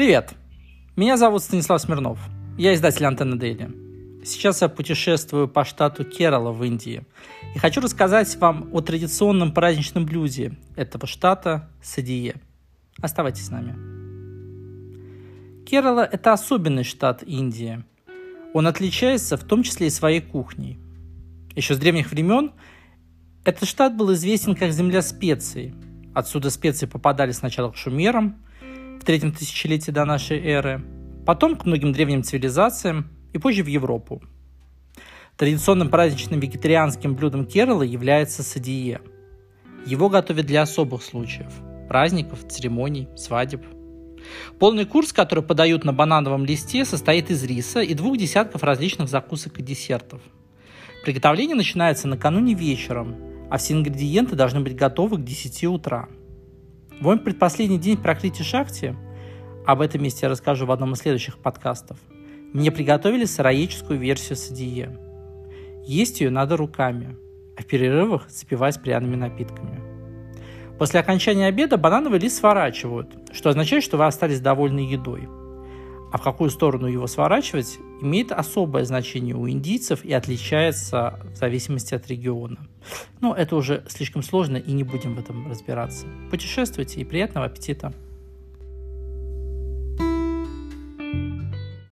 Привет! Меня зовут Станислав Смирнов. Я издатель Антенна Дейли. Сейчас я путешествую по штату Керала в Индии и хочу рассказать вам о традиционном праздничном блюде этого штата – садие. Оставайтесь с нами. Керала – это особенный штат Индии. Он отличается в том числе и своей кухней. Еще с древних времен этот штат был известен как земля специй. Отсюда специи попадали сначала к шумерам в третьем тысячелетии до нашей эры, потом к многим древним цивилизациям и позже в Европу. Традиционным праздничным вегетарианским блюдом Керала является садие. Его готовят для особых случаев – праздников, церемоний, свадеб. Полный курс, который подают на банановом листе, состоит из риса и двух десятков различных закусок и десертов. Приготовление начинается накануне вечером – а все ингредиенты должны быть готовы к 10 утра. В мой предпоследний день проклятия Шахти, об этом месте я расскажу в одном из следующих подкастов, мне приготовили сыроедческую версию садие. Есть ее надо руками, а в перерывах запивать пряными напитками. После окончания обеда банановый лист сворачивают, что означает, что вы остались довольны едой – а в какую сторону его сворачивать, имеет особое значение у индийцев и отличается в зависимости от региона. Но это уже слишком сложно и не будем в этом разбираться. Путешествуйте и приятного аппетита!